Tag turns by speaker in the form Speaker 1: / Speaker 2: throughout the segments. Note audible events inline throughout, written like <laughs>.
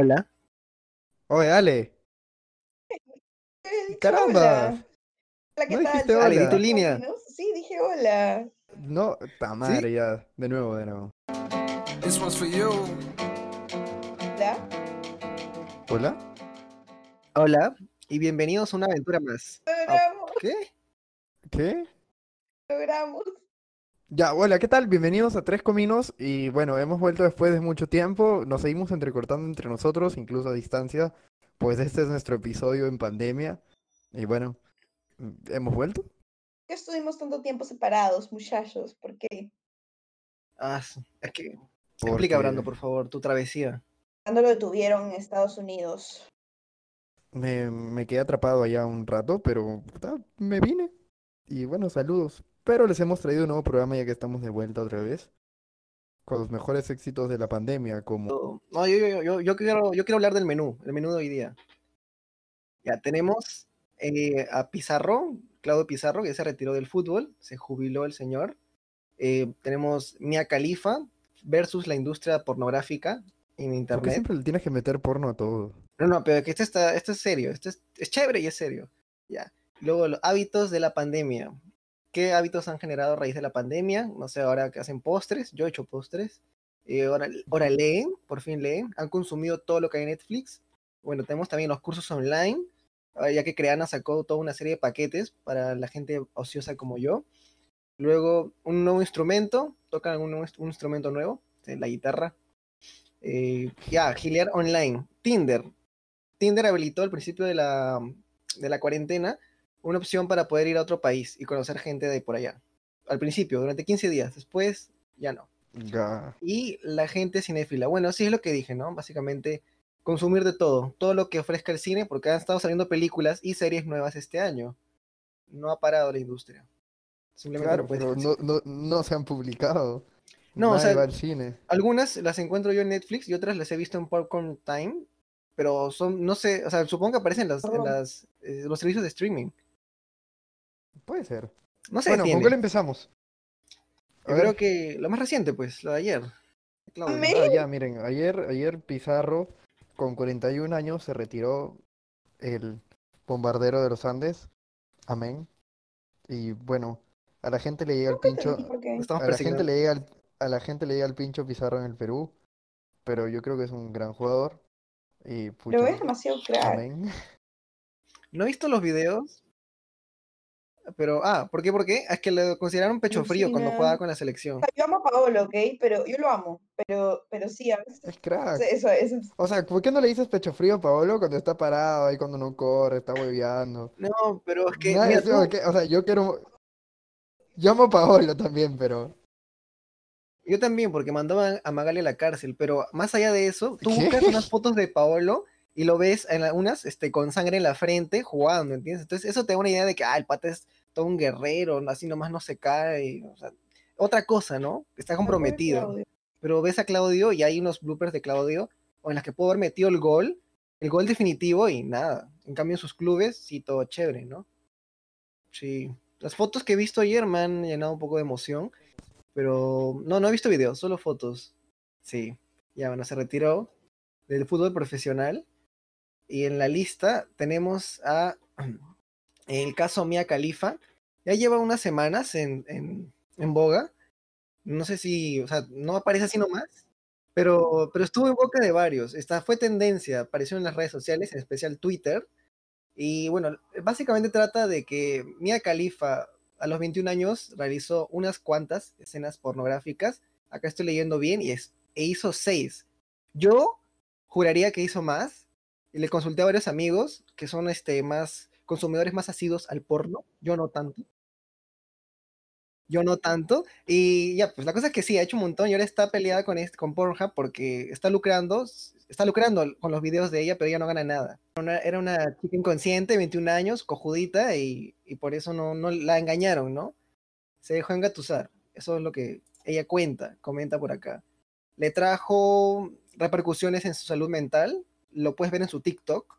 Speaker 1: Hola. Oye, Ale. <laughs> Caramba.
Speaker 2: Hola. Hola, ¿qué
Speaker 1: No
Speaker 2: tal?
Speaker 1: dijiste
Speaker 2: ¿Somos
Speaker 1: hola.
Speaker 3: di tu línea.
Speaker 2: Sí, dije hola.
Speaker 1: No, ta madre ya. De nuevo, de nuevo.
Speaker 4: This one's for you.
Speaker 2: ¿Ya?
Speaker 1: Hola.
Speaker 3: Hola. Y bienvenidos a una aventura más.
Speaker 2: Logramos,
Speaker 1: ¿Qué? ¿Qué?
Speaker 2: logramos.
Speaker 1: Ya, hola, ¿qué tal? Bienvenidos a Tres Cominos y bueno, hemos vuelto después de mucho tiempo, nos seguimos entrecortando entre nosotros, incluso a distancia, pues este es nuestro episodio en pandemia y bueno, ¿hemos vuelto?
Speaker 2: ¿Por qué estuvimos tanto tiempo separados, muchachos? ¿Por qué?
Speaker 3: Ah, es que.
Speaker 1: Porque-
Speaker 3: Explica, Brando, por favor, tu travesía.
Speaker 2: Cuando lo detuvieron en Estados Unidos.
Speaker 1: Me, me quedé atrapado allá un rato, pero ah, me vine y bueno, saludos. Pero les hemos traído un nuevo programa ya que estamos de vuelta otra vez, con los mejores éxitos de la pandemia, como...
Speaker 3: No, yo, yo, yo, yo quiero, yo quiero hablar del menú, el menú de hoy día. Ya tenemos eh, a Pizarro, Claudio Pizarro, que se retiró del fútbol, se jubiló el señor. Eh, tenemos Mia Khalifa versus la industria pornográfica en
Speaker 1: ¿Por qué
Speaker 3: internet.
Speaker 1: siempre le tienes que meter porno a todo?
Speaker 3: No, no, pero que esto está, esto es serio, esto es, es chévere y es serio. Ya. Luego, los hábitos de la pandemia. ¿Qué hábitos han generado a raíz de la pandemia? No sé, ahora que hacen postres, yo he hecho postres. Eh, ahora, ahora leen, por fin leen. Han consumido todo lo que hay en Netflix. Bueno, tenemos también los cursos online, ah, ya que Creana sacó toda una serie de paquetes para la gente ociosa como yo. Luego, un nuevo instrumento, tocan inst- un instrumento nuevo, eh, la guitarra. Eh, ya, Giliar Online, Tinder. Tinder habilitó al principio de la, de la cuarentena una opción para poder ir a otro país y conocer gente de por allá. Al principio, durante 15 días, después ya no.
Speaker 1: Ya.
Speaker 3: Y la gente cinéfila. Bueno, sí es lo que dije, ¿no? Básicamente, consumir de todo, todo lo que ofrezca el cine, porque han estado saliendo películas y series nuevas este año. No ha parado la industria. Simplemente
Speaker 1: Claro,
Speaker 3: no
Speaker 1: pero no, no, no se han publicado.
Speaker 3: No, o
Speaker 1: Nadie
Speaker 3: sea,
Speaker 1: va al cine.
Speaker 3: Algunas las encuentro yo en Netflix y otras las he visto en Popcorn Time, pero son, no sé, o sea, supongo que aparecen en, las, en las, eh, los servicios de streaming.
Speaker 1: Puede ser.
Speaker 3: No sé,
Speaker 1: Bueno, ¿con cuál empezamos? A
Speaker 3: Yo
Speaker 1: ver.
Speaker 3: creo que lo más reciente, pues, lo de ayer. Claudio.
Speaker 1: Ah, ya, miren, ayer, ayer Pizarro, con 41 años, se retiró el bombardero de los Andes. Amén. Y bueno, a la gente le llega el pincho.
Speaker 3: Lo
Speaker 1: a la gente le llega el, a la gente le llega el pincho Pizarro en el Perú, pero yo creo que es un gran jugador. Y
Speaker 2: Pero
Speaker 1: pucha,
Speaker 2: es demasiado crack.
Speaker 1: amén.
Speaker 3: No he visto los videos, pero, ah, ¿por qué? ¿Por qué? Es que le consideraron pecho frío cuando jugaba con la selección.
Speaker 2: Yo amo a Paolo, ¿ok? Pero yo lo amo. Pero, pero sí, a veces.
Speaker 1: Es crack.
Speaker 2: Eso, eso es.
Speaker 1: O sea, ¿por qué no le dices pecho frío a Paolo cuando está parado ahí, cuando no corre, está hueveando?
Speaker 3: No, pero es que, mira, tú-
Speaker 1: O sea, yo quiero. Yo amo a Paolo también, pero.
Speaker 3: yo también, porque mandaban a Magali a la cárcel, pero más allá de eso, tú
Speaker 1: ¿Qué?
Speaker 3: buscas unas <laughs> fotos de Paolo y lo ves en la- unas este, con sangre en la frente jugando, ¿entiendes? Entonces eso te da una idea de que, ah, el pata es todo un guerrero, así nomás no se cae, o sea, otra cosa, ¿no? Está comprometido. Pero ves a Claudio y hay unos bloopers de Claudio o en las que pudo haber metido el gol, el gol definitivo y nada. En cambio en sus clubes, sí, todo chévere, ¿no? Sí. Las fotos que he visto ayer me han llenado un poco de emoción, pero no, no he visto videos, solo fotos. Sí, ya bueno, se retiró del fútbol profesional y en la lista tenemos a <clears throat> el caso Mia Khalifa. Ya lleva unas semanas en, en, en boga. No sé si, o sea, no aparece así nomás, pero, pero estuvo en boca de varios. Esta fue tendencia, apareció en las redes sociales, en especial Twitter. Y bueno, básicamente trata de que Mia Khalifa a los 21 años realizó unas cuantas escenas pornográficas. Acá estoy leyendo bien y es, e hizo seis. Yo juraría que hizo más. Y le consulté a varios amigos que son este, más consumidores más asiduos al porno. Yo no tanto. Yo no tanto. Y ya, pues la cosa es que sí, ha hecho un montón y ahora está peleada con, este, con porque está lucrando, está lucrando con los videos de ella, pero ella no gana nada. Era una chica inconsciente, 21 años, cojudita, y, por eso no, no la engañaron, ¿no? Se dejó engatusar. Eso es lo que ella cuenta, comenta por acá. Le trajo repercusiones en su salud mental, lo puedes ver en su TikTok.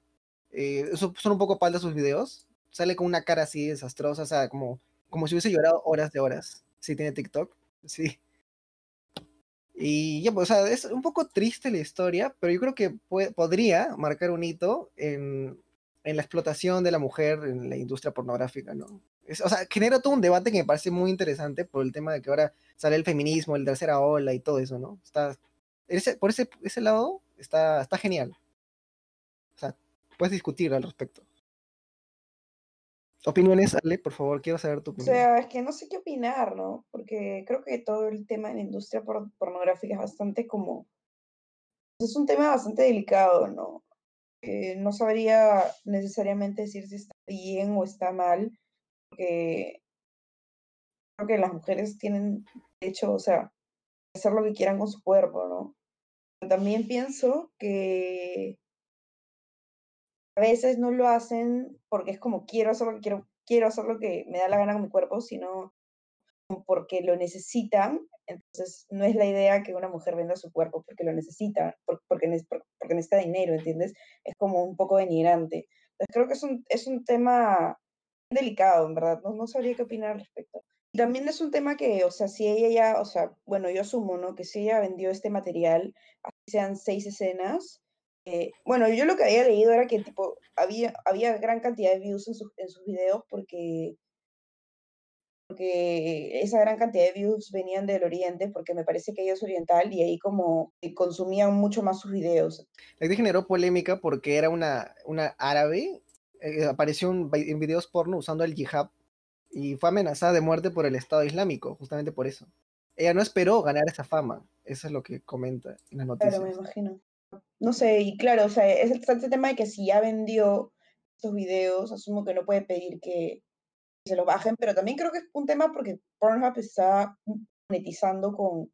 Speaker 3: Eh, son un poco paldas sus videos. Sale con una cara así desastrosa, o sea, como, como si hubiese llorado horas de horas. Sí, tiene TikTok. Sí. Y ya, pues, o sea, es un poco triste la historia, pero yo creo que pue- podría marcar un hito en, en la explotación de la mujer en la industria pornográfica, ¿no? Es- o sea, genera todo un debate que me parece muy interesante por el tema de que ahora sale el feminismo, el tercera ola y todo eso, ¿no? Está, ese, por ese, ese lado está, está genial. O sea, puedes discutir al respecto. Opiniones, Ale, por favor, quiero saber tu
Speaker 2: O
Speaker 3: opinión.
Speaker 2: sea, es que no sé qué opinar, ¿no? Porque creo que todo el tema de la industria por- pornográfica es bastante como... Es un tema bastante delicado, ¿no? Eh, no sabría necesariamente decir si está bien o está mal, porque creo que las mujeres tienen derecho, o sea, hacer lo que quieran con su cuerpo, ¿no? También pienso que veces no lo hacen porque es como quiero hacer lo que quiero, quiero hacer lo que me da la gana con mi cuerpo, sino porque lo necesitan. Entonces, no es la idea que una mujer venda su cuerpo porque lo necesita, por- porque, porque necesita dinero, ¿entiendes? Es como un poco denigrante. Entonces, creo que es un, es un tema delicado, en verdad. No, no sabría qué opinar al respecto. Y también es un tema que, o sea, si ella ya, o sea, bueno, yo asumo, ¿no? Que si ella vendió este material, así sean seis escenas, eh, bueno, yo lo que había leído era que tipo había, había gran cantidad de views en, sus en sus videos porque, porque esa gran cantidad de views venían del oriente, porque me parece que ella es oriental y ahí como consumían mucho más sus videos.
Speaker 3: La actriz generó polémica porque era una, una árabe, eh, apareció en videos porno usando el hijab y fue amenazada de muerte por el Estado Islámico, justamente por eso. Ella no esperó ganar esa fama, eso es lo que comenta en las noticias.
Speaker 2: Claro, me imagino. No sé, y claro, o sea, es el, este tema de que si ya vendió estos videos, asumo que no puede pedir que se los bajen, pero también creo que es un tema porque Pornhub está monetizando con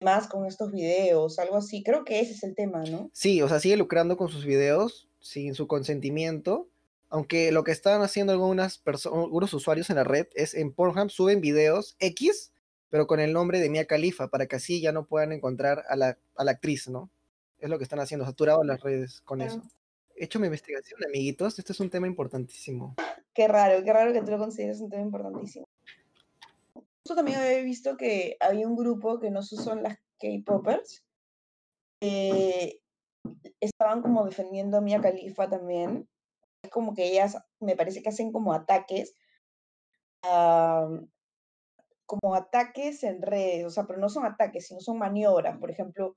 Speaker 2: más con estos videos, algo así. Creo que ese es el tema, ¿no?
Speaker 3: Sí, o sea, sigue lucrando con sus videos sin su consentimiento, aunque lo que están haciendo algunas algunos usuarios en la red es en Pornhub suben videos X, pero con el nombre de Mia Khalifa, para que así ya no puedan encontrar a la, a la actriz, ¿no? Es lo que están haciendo, saturado las redes con
Speaker 2: Claro.
Speaker 3: eso. He hecho mi investigación, amiguitos, este es un tema importantísimo.
Speaker 2: Qué raro, qué raro que tú lo consideres un tema importantísimo. Yo también había visto que había un grupo que no son las K-Poppers, estaban como defendiendo a Mia Khalifa también. Es como que ellas, me parece que hacen como ataques, a- como ataques en redes, o sea, pero no son ataques, sino son maniobras. Por ejemplo,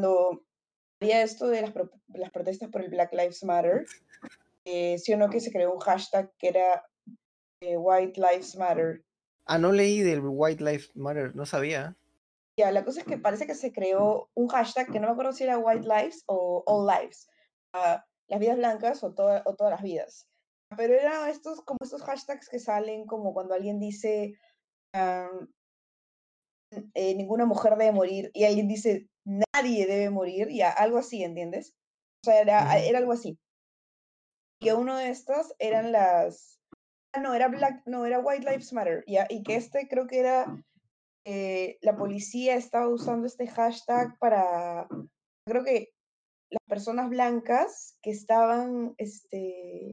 Speaker 2: cuando había esto de las, pro- las protestas por el Black Lives Matter, eh, sí o no que se creó un hashtag que era eh, White Lives Matter.
Speaker 3: Ah, no leí del White Lives Matter, no sabía.
Speaker 2: Ya, la cosa es que parece que se creó un hashtag que no me acuerdo si era White Lives o All Lives, ah, las vidas blancas o, toda- o todas las vidas. Pero eran estos como estos hashtags que salen como cuando alguien dice am, eh, ninguna mujer debe morir y alguien dice nadie debe morir, ya, algo así, ¿entiendes? O sea, era, algo así. Que uno de estos eran las... ah, no, era Black, no, era White Lives Matter, ya, y que este creo que era eh, la policía estaba usando este hashtag para, creo que las personas blancas que estaban, este,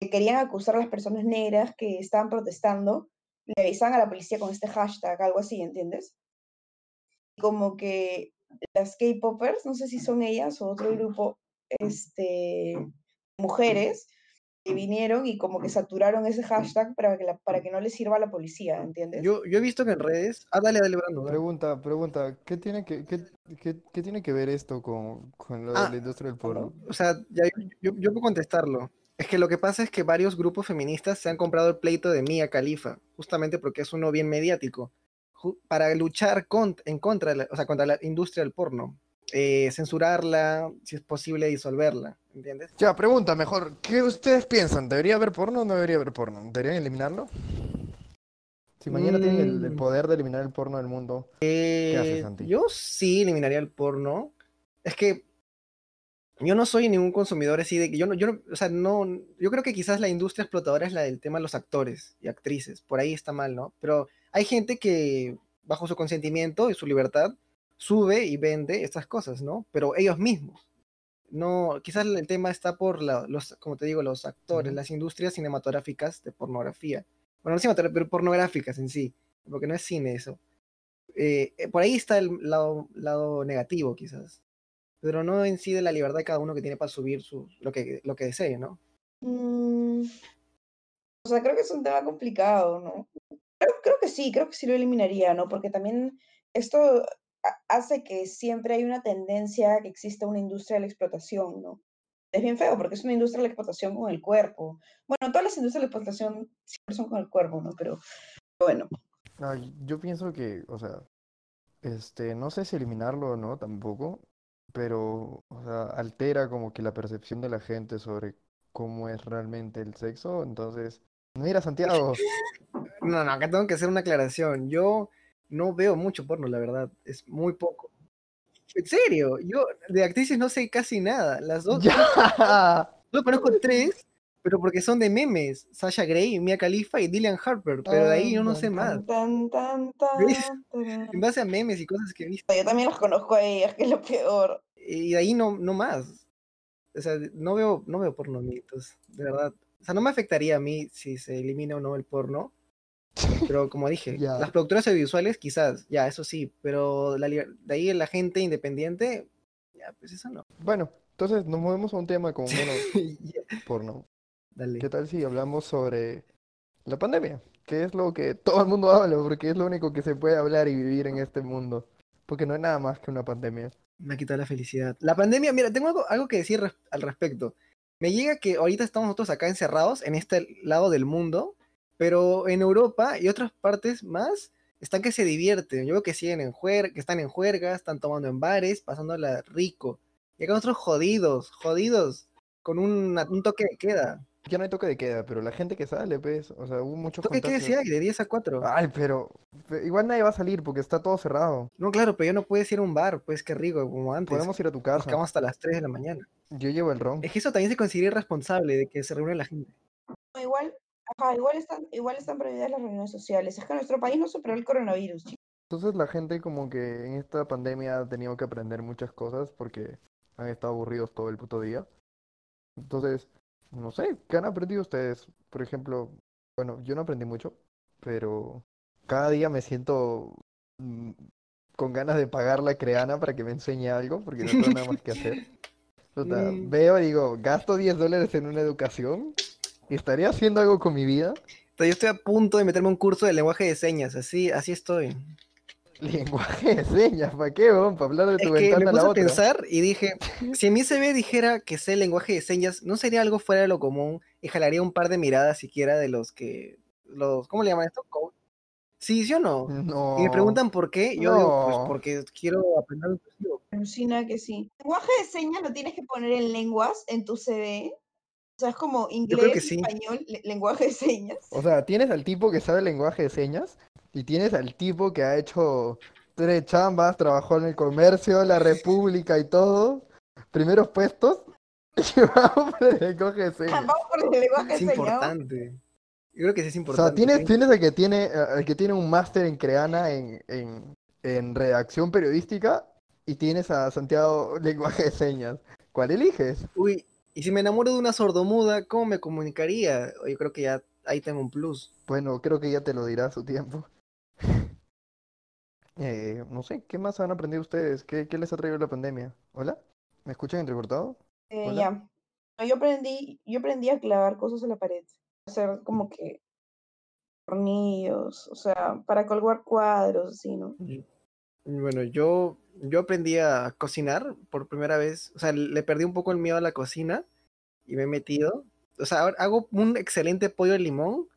Speaker 2: que querían acusar a las personas negras que estaban protestando, le avisaban a la policía con este hashtag, algo así, ¿entiendes? Como que las K-Poppers, no sé si son ellas o otro grupo, este, mujeres, que vinieron y como que saturaron ese hashtag para que, la- para que no les sirva a la policía, ¿entiendes?
Speaker 3: Yo, yo he visto que en redes. Ah, dale, dale, Brando.
Speaker 1: Pregunta, pregunta, ¿qué tiene que, qué, qué- qué tiene que ver esto con, con lo de
Speaker 3: Ah,
Speaker 1: la industria del porno?
Speaker 3: O sea, ya, yo, yo- puedo contestarlo. Es que lo que pasa es que varios grupos feministas se han comprado el pleito de Mia Khalifa, justamente porque es uno bien mediático, para luchar con- en contra, la- o sea, contra la industria del porno. eh, censurarla, si es posible disolverla, ¿entiendes?
Speaker 1: Ya, pregunta mejor, ¿qué ustedes piensan? ¿Debería haber porno o no debería haber porno? ¿Deberían eliminarlo? Si mañana tienen el, el
Speaker 3: Mm.
Speaker 1: poder de eliminar el porno del mundo, ¿qué haces,
Speaker 3: Eh,
Speaker 1: Santi?
Speaker 3: yo sí eliminaría el porno. Es que yo no soy ningún consumidor así de que yo no, yo no, o sea, no, yo creo que quizás la industria explotadora es la del tema de los actores y actrices. Por ahí está mal, ¿no? Pero hay gente que, bajo su consentimiento y su libertad, sube y vende estas cosas, ¿no? Pero ellos mismos. No, quizás el tema está por la- los, como te digo, los actores,
Speaker 1: Ujú.
Speaker 3: las industrias cinematográficas de pornografía. Bueno, no cinematográficas, pero pornográficas en sí, porque no es cine eso. Eh, eh, por ahí está el lado, lado negativo, quizás. Pero no en sí de la libertad de cada uno que tiene para subir su, lo, que, lo que desee, ¿no?
Speaker 2: Mm, o sea, creo que es un tema complicado, ¿no? Creo, creo que sí, creo que sí lo eliminaría, ¿no? Porque también esto ha- hace que siempre hay una tendencia que exista una industria de la explotación, ¿no? Es bien feo porque es una industria de la explotación con el cuerpo. Bueno, todas las industrias de la explotación siempre son con el cuerpo, ¿no? Pero bueno,
Speaker 1: yo pienso que, o sea, este, no sé si eliminarlo o no tampoco, pero, o sea, altera como que la percepción de la gente sobre cómo es realmente el sexo. Entonces, mira, Santiago,
Speaker 3: No, no, acá tengo que hacer una aclaración. Yo no veo mucho porno, la verdad. Es muy poco. En serio, yo de actrices no sé casi nada. Las dos,
Speaker 1: ya.
Speaker 3: Yo conozco tres, pero porque son de memes. Sasha Grey, Mia Khalifa y Dillian Harper. Pero de ahí yo no sé más.
Speaker 2: tan, tan, tan.
Speaker 3: En base a memes y cosas que he visto.
Speaker 2: Yo también las conozco a ellas, que es lo peor.
Speaker 3: Y de ahí no, no más. O sea, no veo, no veo porno, amiguitos, de verdad. O sea, no me afectaría a mí si se elimina o no el porno. <laughs> Pero como dije, las productoras audiovisuales quizás, ya, eso sí. Pero la de ahí la gente independiente, ya, pues eso no.
Speaker 1: Bueno, entonces nos movemos a un tema como <laughs>
Speaker 3: Ya,
Speaker 1: porno.
Speaker 3: Dale.
Speaker 1: ¿Qué tal si hablamos sobre la pandemia? Que es lo que todo el mundo <laughs> habla, porque es lo único que se puede hablar y vivir en este mundo. Porque no es nada más que una pandemia.
Speaker 3: Me ha quitado la felicidad. La pandemia, mira, tengo algo, algo que decir res- al respecto. Me llega que ahorita estamos nosotros acá encerrados en este lado del mundo, pero en Europa y otras partes más están que se divierten. Yo veo que siguen en juer que están en juergas, están tomando en bares, pasándola rico. Y acá nosotros jodidos, jodidos, con un, un toque de queda.
Speaker 1: Ya no hay toque de queda, pero la gente que sale, pues, o sea, hubo muchos
Speaker 3: ¿Toque de queda
Speaker 1: contagios.
Speaker 3: sí hay? De 10 a 4.
Speaker 1: Ay, pero, pe- igual nadie va a salir porque está todo cerrado.
Speaker 3: No, claro, pero ya no puedes ir a un bar, pues qué rico, como antes.
Speaker 1: Podemos ir a tu
Speaker 3: Nos
Speaker 1: casa.
Speaker 3: quedamos hasta las 3 de la mañana.
Speaker 1: Yo llevo el ron.
Speaker 3: Es que eso también se considera irresponsable de que se reúne la gente.
Speaker 2: Igual, ajá, igual están, igual están prohibidas las reuniones sociales. Es que nuestro país no superó el coronavirus, chicos.
Speaker 1: Entonces la gente como que en esta pandemia ha tenido que aprender muchas cosas porque han estado aburridos todo el puto día. Entonces, no sé, ¿qué han aprendido ustedes? Por ejemplo, bueno, yo no aprendí mucho, pero cada día me siento mm, con ganas de pagar la creana para que me enseñe algo, porque no tengo nada más que hacer. O sea, <laughs>
Speaker 3: Mm.
Speaker 1: veo y digo, gasto 10 dólares en una educación, ¿estaría haciendo algo con mi vida?
Speaker 3: Yo estoy a punto de meterme un curso de lenguaje de señas, así, así estoy. <laughs>
Speaker 1: Lenguaje de señas, ¿para qué, weón? ¿Para hablar de
Speaker 3: Es
Speaker 1: tu
Speaker 3: que me
Speaker 1: ventana a
Speaker 3: puse
Speaker 1: la
Speaker 3: a
Speaker 1: otra?
Speaker 3: pensar y dije, <laughs> si en mi CV dijera que sé lenguaje de señas, ¿no sería algo fuera de lo común? Y jalaría un par de miradas siquiera de los que, los, ¿cómo le llaman esto? Sí, ¿sí o no?
Speaker 1: No.
Speaker 3: Y me preguntan por qué, yo digo, pues
Speaker 1: No.
Speaker 3: porque quiero aprender un.
Speaker 2: Alucina que sí. Lenguaje de señas lo tienes que poner en lenguas en tu CV. O sea, es como inglés,
Speaker 3: sí.
Speaker 2: español, le- lenguaje de señas.
Speaker 1: O sea, tienes al tipo que sabe lenguaje de señas y tienes al tipo que ha hecho tres chambas, trabajó en el comercio, la república y todo, primeros puestos, <laughs> y vamos por el lenguaje de señas.
Speaker 2: Vamos por el lenguaje de
Speaker 3: Es importante. Yo creo que sí es
Speaker 1: O sea,
Speaker 3: importante.
Speaker 1: tienes,
Speaker 3: ¿sí?
Speaker 1: tienes el que tiene, eh, el que tiene un máster en Creana en, en, en redacción periodística y tienes a Santiago <laughs> lenguaje de señas. ¿Cuál eliges?
Speaker 3: Uy, y si me enamoro de una sordomuda, ¿cómo me comunicaría? Yo creo que ya ahí tengo un plus.
Speaker 1: Bueno, creo que ya te lo dirá a su tiempo. Eh, no sé, ¿qué más han aprendido ustedes? ¿Qué, qué les ha traído la pandemia? ¿Hola? ¿Me escuchan entrecortado?
Speaker 2: Eh,
Speaker 1: Hola.
Speaker 2: ya. No, Yo aprendí, yo aprendí a clavar cosas en la pared. Hacer como que tornillos, o sea, para colgar cuadros, así, ¿no?
Speaker 3: Y- Bueno, yo, yo aprendí a cocinar por primera vez. O sea, le perdí un poco el miedo a la cocina y me he metido. O sea, ahora hago un excelente pollo de limón,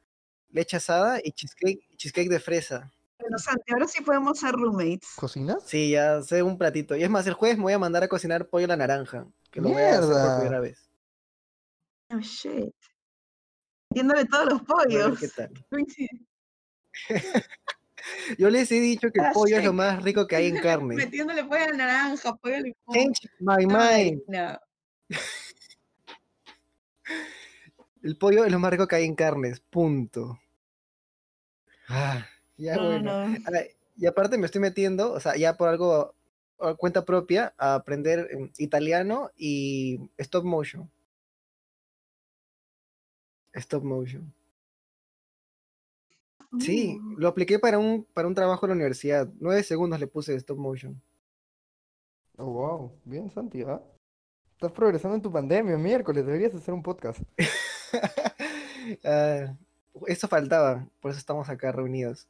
Speaker 3: leche asada y cheesecake, cheesecake de fresa.
Speaker 2: Bueno, Santi, ahora sí podemos ser roommates.
Speaker 1: ¿Cocinas?
Speaker 3: Sí, ya sé un platito. Y es más, el jueves me voy a mandar a cocinar pollo a la naranja. Que lo voy a hacer por
Speaker 1: Mierda.
Speaker 3: primera vez.
Speaker 2: Oh, shit. Metiéndole todos los
Speaker 3: A
Speaker 2: pollos.
Speaker 3: qué tal. <laughs> <laughs> Yo les he dicho que el
Speaker 2: Ah,
Speaker 3: pollo es lo más rico que hay en <laughs> carne.
Speaker 2: Metiéndole pollo a la naranja, pollo al limón.
Speaker 3: Change my mind.
Speaker 2: no.
Speaker 3: El pollo es lo más rico que hay en carnes. Punto. Ah, ya
Speaker 2: No,
Speaker 3: bueno.
Speaker 2: no.
Speaker 3: Y aparte me estoy metiendo, o sea, ya por algo, cuenta propia, a aprender em, italiano y stop motion. Stop motion. Sí,
Speaker 2: Uh,
Speaker 3: lo apliqué para un, para un trabajo en la universidad. Nueve segundos le puse stop motion.
Speaker 1: Oh, wow. Bien, Santi, ¿ah? Estás progresando en tu pandemia, miércoles. Deberías hacer un podcast. <laughs>
Speaker 3: Ah, eso faltaba, por eso estamos acá reunidos.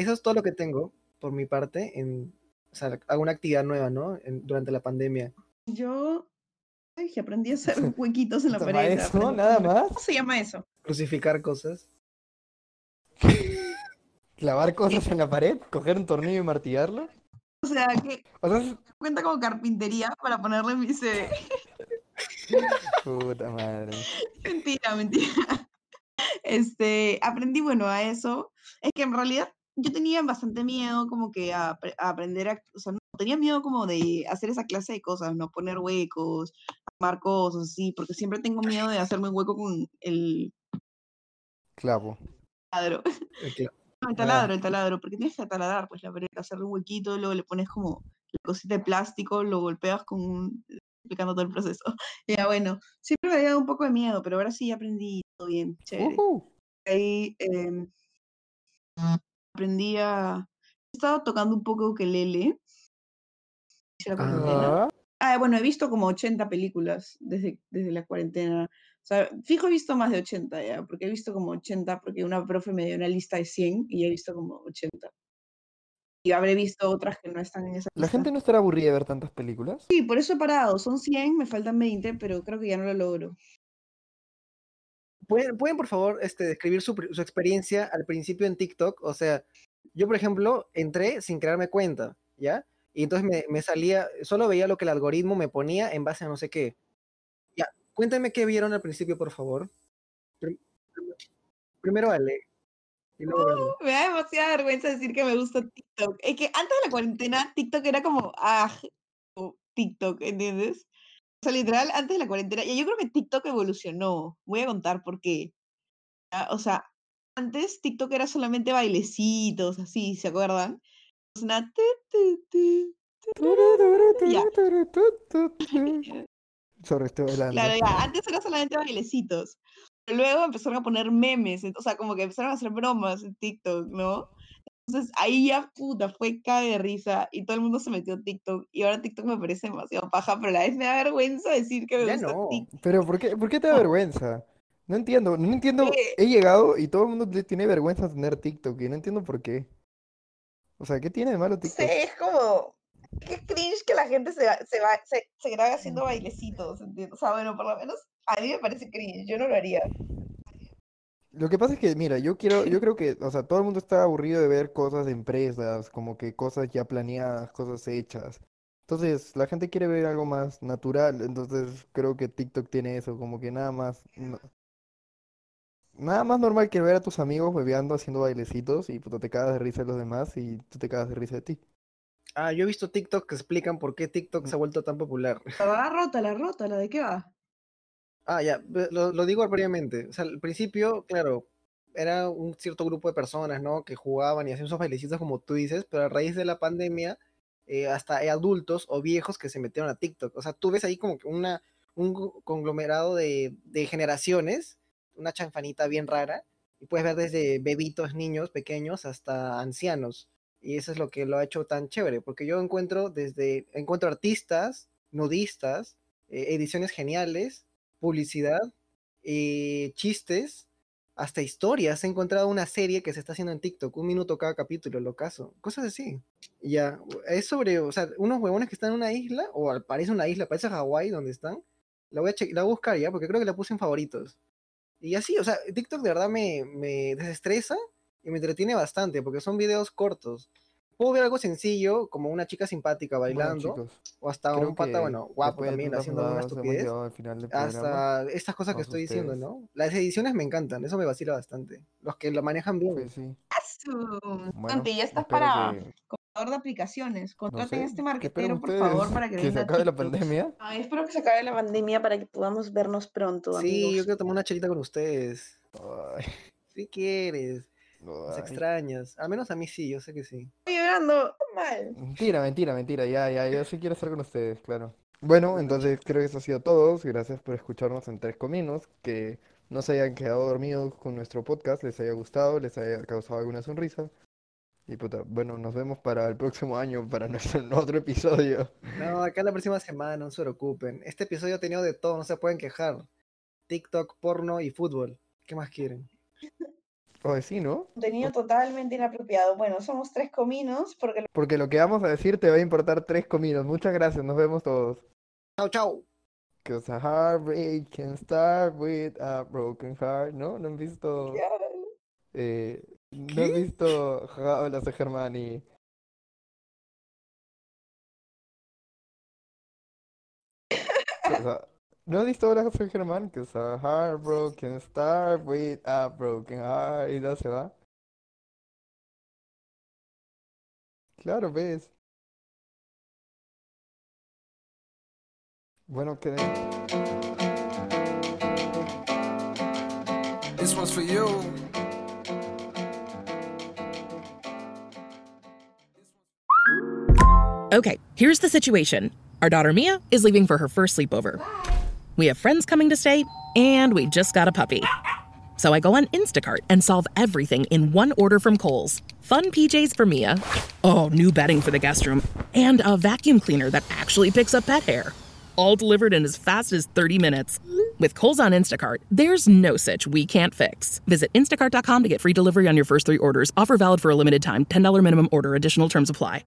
Speaker 3: Eso es todo lo que tengo por mi parte. En, o sea, alguna actividad nueva, ¿no? En- durante la pandemia.
Speaker 2: Yo ay, que aprendí a hacer <laughs> huequitos en la
Speaker 1: ¿Nada
Speaker 2: pared.
Speaker 1: eso? ¿Nada más?
Speaker 2: ¿Cómo se llama eso?
Speaker 3: Crucificar cosas. <laughs>
Speaker 1: ¿Clavar cosas en la pared? ¿Coger un tornillo y martillarlo?
Speaker 2: O sea, que
Speaker 1: O sea, es-
Speaker 2: cuenta como carpintería para ponerle mi CV. <laughs>
Speaker 1: puta madre.
Speaker 2: Mentira, mentira. Este, aprendí, bueno, a eso. Es que en realidad yo tenía bastante miedo como que a, apre- a aprender a, o sea, no, tenía miedo como de hacer esa clase de cosas, ¿no? Poner huecos, armar cosas, así, porque siempre tengo miedo de hacerme un hueco con el
Speaker 1: Clavo.
Speaker 2: taladro.
Speaker 3: Eh, <laughs>
Speaker 2: No, el taladro, el taladro, porque tienes que taladrar, pues la pared, hacerle un huequito, luego le pones como la cosita de plástico, lo golpeas con un, explicando todo el proceso. <laughs> Ya bueno, siempre me había dado un poco de miedo, pero ahora sí aprendí todo bien, chévere. Ahí em, aprendí a... He estado tocando un poco ukelele. la cuarentena.
Speaker 1: Ah,
Speaker 2: Ah, bueno, he visto como 80 películas desde, desde la cuarentena. O sea, fijo he visto más de 80 ya, porque he visto como 80, porque una profe me dio una lista de 100 y he visto como 80. Y habré visto otras que no están en esa
Speaker 1: ¿La
Speaker 2: lista.
Speaker 1: gente no estará aburrida de ver tantas películas?
Speaker 2: Sí, por eso he parado. Son 100, me faltan 20, pero creo que ya no lo logro.
Speaker 3: ¿Pueden, pueden, por favor, este, describir su, su experiencia al principio en TikTok? O sea, yo, por ejemplo, entré sin crearme cuenta, ¿ya? Y entonces me, me salía, solo veía lo que el algoritmo me ponía en base a no sé qué. Ya, cuéntame qué vieron al principio, por favor. Prim- prim- primero Ale. Verne.
Speaker 2: Me da demasiada vergüenza decir que me gusta TikTok. Es que antes de la cuarentena, TikTok era como, ah, TikTok, ¿entiendes? O sea, literal, antes de la cuarentena, y yo creo que TikTok evolucionó. Voy a contar por qué. Ya, O sea, antes TikTok era solamente bailecitos, así, ¿se acuerdan?
Speaker 1: Sobre bailando.
Speaker 2: Claro, ya, antes era solamente bailecitos. Pero luego empezaron a poner memes, o sea, como que empezaron a hacer bromas en TikTok, ¿no? Entonces ahí ya, puta, fue cae de risa y todo el mundo se metió a TikTok y ahora TikTok me parece demasiado paja, pero a la vez me da vergüenza decir que me
Speaker 3: Ya
Speaker 2: gusta
Speaker 3: no.
Speaker 2: TikTok.
Speaker 1: Pero ¿por qué, por qué te da <laughs> vergüenza? No entiendo, no entiendo. He llegado y todo el mundo tiene vergüenza de tener TikTok y no entiendo por qué. O sea, ¿qué tiene de malo TikTok?
Speaker 2: sé, es como, qué cringe que la gente se, va- se, va, se, se grabe haciendo bailecitos, ¿entiendes? O sea, bueno, por lo menos a mí me parece cringe, yo no lo haría.
Speaker 1: Lo que pasa es que, mira, yo quiero, yo <laughs> creo que, o sea, todo el mundo está aburrido de ver cosas de empresas, como que cosas ya planeadas, cosas hechas. Entonces, la gente quiere ver algo más natural, entonces creo que TikTok tiene eso, como que nada más, no- nada más normal que ver a tus amigos bebeando, haciendo bailecitos y puta, te cagas de risa de los demás y tú te cagas de risa de ti.
Speaker 3: Ah, yo he visto TikTok que explican por qué TikTok se ha vuelto tan popular.
Speaker 2: La rota, la rota, la de qué va.
Speaker 3: Ah, ya, lo, lo digo brevemente. O sea, al principio, claro, era un cierto grupo de personas, ¿no? Que jugaban y hacían esos bailecitos como tú dices, pero a raíz de la pandemia, eh, hasta hay adultos o viejos que se metieron a TikTok. O sea, tú ves ahí como que una, un conglomerado de, de generaciones, una chanfanita bien rara, y puedes ver desde bebitos, niños pequeños, hasta ancianos. Y eso es lo que lo ha hecho tan chévere, porque yo encuentro desde, encuentro artistas, nudistas, eh, ediciones geniales, publicidad, eh, chistes, hasta historias. He encontrado una serie que se está haciendo en TikTok, un minuto cada capítulo, lo caso. Cosas así. Ya, es sobre, o sea, unos huevones que están en una isla, o parece una isla, parece Hawái donde están. La voy a, la voy buscar ya, porque creo que la puse en favoritos. Y así, o sea, TikTok de verdad me, me desestresa y me entretiene bastante porque son videos cortos. Puedo ver algo sencillo, como una chica simpática
Speaker 1: Bueno,
Speaker 3: bailando,
Speaker 1: chicos,
Speaker 3: o hasta
Speaker 1: creo
Speaker 3: un pata, bueno, guapo también, haciendo
Speaker 1: hemos
Speaker 3: estupidez.
Speaker 1: llegado al final del programa.
Speaker 3: Hasta estas cosas que estoy diciendo. ¿no? Las ediciones me encantan, eso me vacila bastante. Los que lo manejan bien.
Speaker 1: Pues sí.
Speaker 2: Bueno,
Speaker 1: Bueno,
Speaker 2: ya estás para
Speaker 1: que-
Speaker 2: contador de aplicaciones.
Speaker 1: no
Speaker 2: Contraten a este
Speaker 1: ¿qué
Speaker 2: marquetero, por
Speaker 1: ustedes?
Speaker 2: favor, para que,
Speaker 1: ¿Que se acabe la pandemia?
Speaker 2: Ay, espero que se acabe la pandemia para que podamos vernos pronto,
Speaker 3: Sí, yo quiero tomar una chelita con ustedes.
Speaker 1: Ay,
Speaker 3: Si quieres, nos extrañas. Al menos a mí sí, yo sé que sí.
Speaker 2: Estoy llorando. Mal.
Speaker 1: Mentira, mentira, mentira. Ya, ya, yo sí quiero estar con ustedes, claro. Bueno, entonces creo que eso ha sido todo. Gracias por escucharnos en Tres Cominos. Que no se hayan quedado dormidos con nuestro podcast, les haya gustado, les haya causado alguna sonrisa. Y puta, bueno, nos vemos para el próximo año, para <laughs> nuestro otro episodio.
Speaker 3: No, acá la próxima semana, no se preocupen. Este episodio ha tenido de todo, no se pueden quejar. TikTok, porno y fútbol. ¿Qué más quieren?
Speaker 1: Oye, sí, ¿no?
Speaker 2: Contenido totalmente inapropiado. Bueno, somos tres cominos porque
Speaker 1: Porque lo que vamos a decir te va a importar tres cominos. Muchas gracias, nos vemos todos.
Speaker 3: Chau, chau.
Speaker 1: Cause a heartbreak can start with a broken heart. ¿No? ¿No han visto? Eh, ¿no has visto Hola, soy Germán y... O sea, ¿No has visto Hola, soy Germán? Que es a heartbroken start with a broken heart y no se va. Claro, ves. Bueno, que
Speaker 4: This one's for you.
Speaker 5: Okay, here's the situation. Our daughter Mia is leaving for her first sleepover. We have friends coming to stay, and we just got a puppy. So I go on Instacart and solve everything in one order from Kohl's. Fun PJs for Mia. Oh, new bedding for the guest room. And a vacuum cleaner that actually picks up pet hair. All delivered in as fast as 30 minutes. With Kohl's on Instacart, there's no such we can't fix. Visit instacart.com to get free delivery on your first three orders. Offer valid for a limited time. $10 minimum order. Additional terms apply.